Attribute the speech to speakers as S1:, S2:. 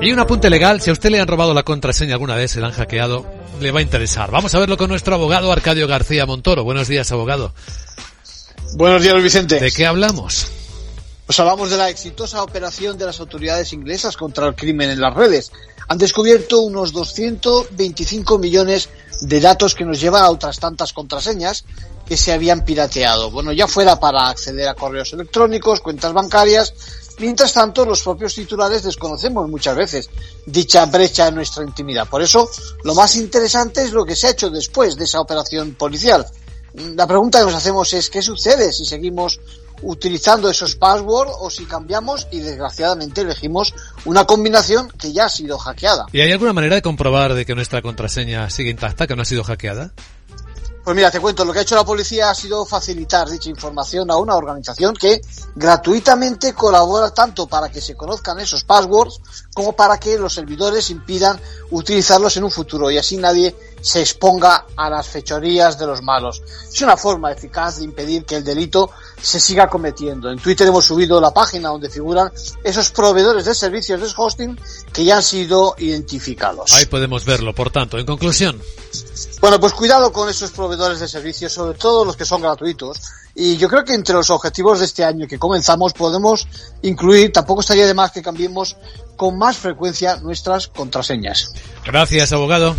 S1: Y un apunte legal, si a usted le han robado la contraseña alguna vez, se la han hackeado, le va a interesar. Vamos a verlo con nuestro abogado Arcadio García Montoro. Buenos días, abogado.
S2: Buenos días, Vicente.
S1: ¿De qué hablamos?
S2: Pues hablamos de la exitosa operación de las autoridades inglesas contra el crimen en las redes. Han descubierto unos 225 millones de datos que nos llevan a otras tantas contraseñas que se habían pirateado. Bueno, ya fuera para acceder a correos electrónicos, cuentas bancarias. Mientras tanto, los propios titulares desconocemos muchas veces dicha brecha en nuestra intimidad. Por eso, lo más interesante es lo que se ha hecho después de esa operación policial. La pregunta que nos hacemos es ¿qué sucede si seguimos utilizando esos passwords o si cambiamos y desgraciadamente elegimos una combinación que ya ha sido hackeada?
S1: ¿Y hay alguna manera de comprobar de que nuestra contraseña sigue intacta, que no ha sido hackeada?
S2: Pues mira, te cuento, lo que ha hecho la policía ha sido facilitar dicha información a una organización que gratuitamente colabora tanto para que se conozcan esos passwords como para que los servidores impidan utilizarlos en un futuro. Y así nadie se exponga a las fechorías de los malos. Es una forma eficaz de impedir que el delito se siga cometiendo. En Twitter hemos subido la página donde figuran esos proveedores de servicios de hosting que ya han sido identificados.
S1: Ahí podemos verlo, por tanto, en conclusión.
S2: Bueno, pues cuidado con esos proveedores de servicios, sobre todo los que son gratuitos. Y yo creo que entre los objetivos de este año que comenzamos podemos incluir, tampoco estaría de más que cambiemos con más frecuencia nuestras contraseñas.
S1: Gracias, abogado.